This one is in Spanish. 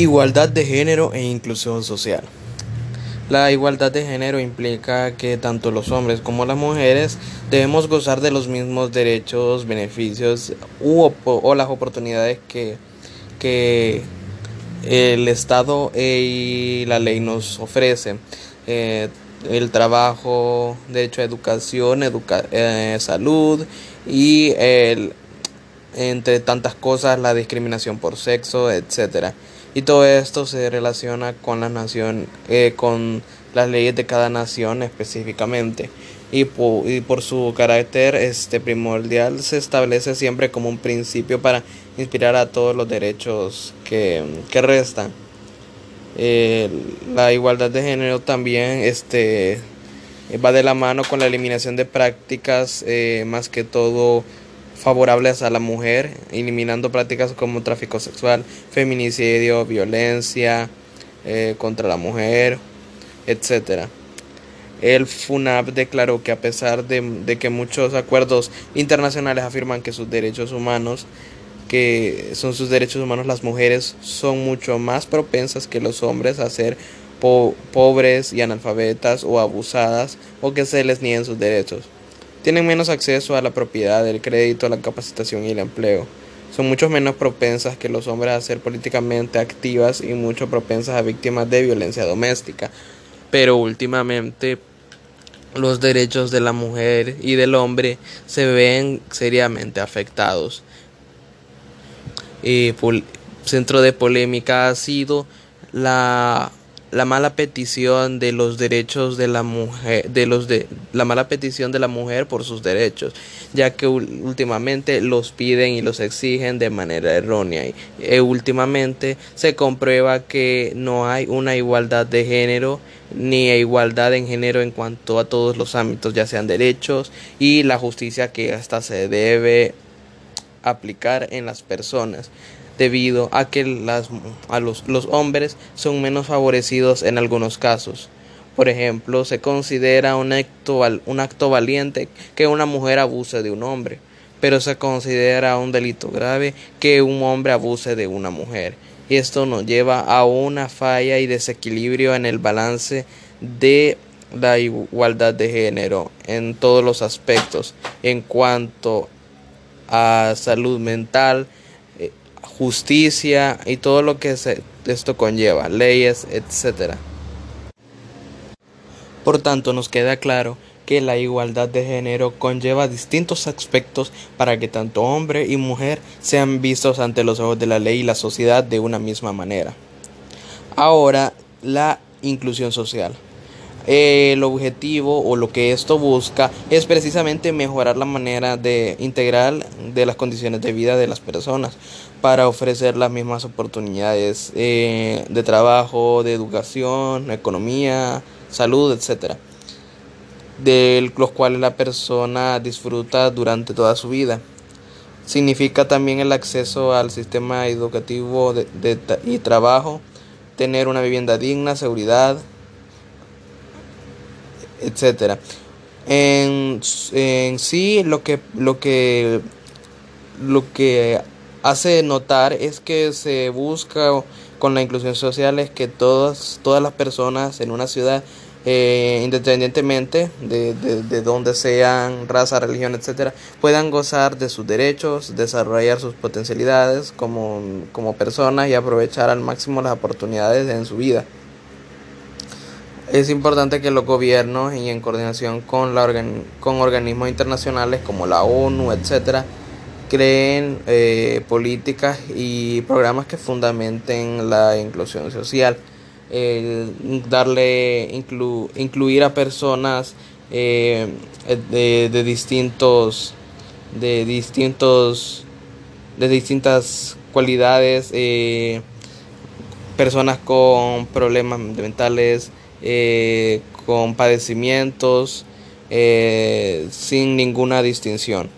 Igualdad de género e inclusión social. La igualdad de género implica que tanto los hombres como las mujeres debemos gozar de los mismos derechos, beneficios u o las oportunidades que, que el Estado y la ley nos ofrecen. Eh, el trabajo, derecho a educación, educa eh, salud y el, entre tantas cosas la discriminación por sexo, etcétera. Y todo esto se relaciona con la nación, eh, con las leyes de cada nación específicamente. Y por, y por su carácter este primordial se establece siempre como un principio para inspirar a todos los derechos que, que restan. La igualdad de género también este, va de la mano con la eliminación de prácticas eh, más que todo favorables a la mujer, eliminando prácticas como tráfico sexual, feminicidio, violencia eh, contra la mujer, etc. El FUNAP declaró que a pesar de, que muchos acuerdos internacionales afirman que sus derechos humanos, que son sus derechos humanos, las mujeres son mucho más propensas que los hombres a ser po pobres y analfabetas o abusadas o que se les nieguen sus derechos. Tienen menos acceso a la propiedad, el crédito, la capacitación y el empleo. Son mucho menos propensas que los hombres a ser políticamente activas y mucho propensas a víctimas de violencia doméstica. Pero últimamente los derechos de la mujer y del hombre se ven seriamente afectados. Y centro de polémica ha sido la la mala petición de los derechos de la mujer de los de la mala petición de la mujer por sus derechos ya que últimamente los piden y los exigen de manera errónea. Y eh, últimamente se comprueba que no hay una igualdad de género ni igualdad en género en cuanto a todos los ámbitos ya sean derechos y la justicia que hasta se debe aplicar en las personas debido a que las, a los, los hombres son menos favorecidos en algunos casos. Por ejemplo, se considera un acto, un acto valiente que una mujer abuse de un hombre, pero se considera un delito grave que un hombre abuse de una mujer. Y esto nos lleva a una falla y desequilibrio en el balance de la igualdad de género en todos los aspectos en cuanto a salud mental, justicia y todo lo que esto conlleva, leyes, etc. Por tanto, nos queda claro que la igualdad de género conlleva distintos aspectos para que tanto hombre y mujer sean vistos ante los ojos de la ley y la sociedad de una misma manera. Ahora, la inclusión social. El objetivo o lo que esto busca es precisamente mejorar la manera de integral de las condiciones de vida de las personas para ofrecer las mismas oportunidades eh, de trabajo, de educación, economía, salud, etc. De los cuales la persona disfruta durante toda su vida. Significa también el acceso al sistema educativo y trabajo, tener una vivienda digna, seguridad, etcétera. En, en sí lo que lo que lo que hace notar es que se busca con la inclusión social es que todas todas las personas en una ciudad eh, independientemente de, de, de, donde sean, raza, religión, etcétera, puedan gozar de sus derechos, desarrollar sus potencialidades como, como personas y aprovechar al máximo las oportunidades en su vida. Es importante que los gobiernos y en coordinación con, la con organismos internacionales como la ONU, etcétera, creen eh, políticas y programas que fundamenten la inclusión social. darle inclu, incluir a personas eh, de, de, distintos de distintos de distintas cualidades eh, personas con problemas mentales eh, con padecimientos eh, sin ninguna distinción.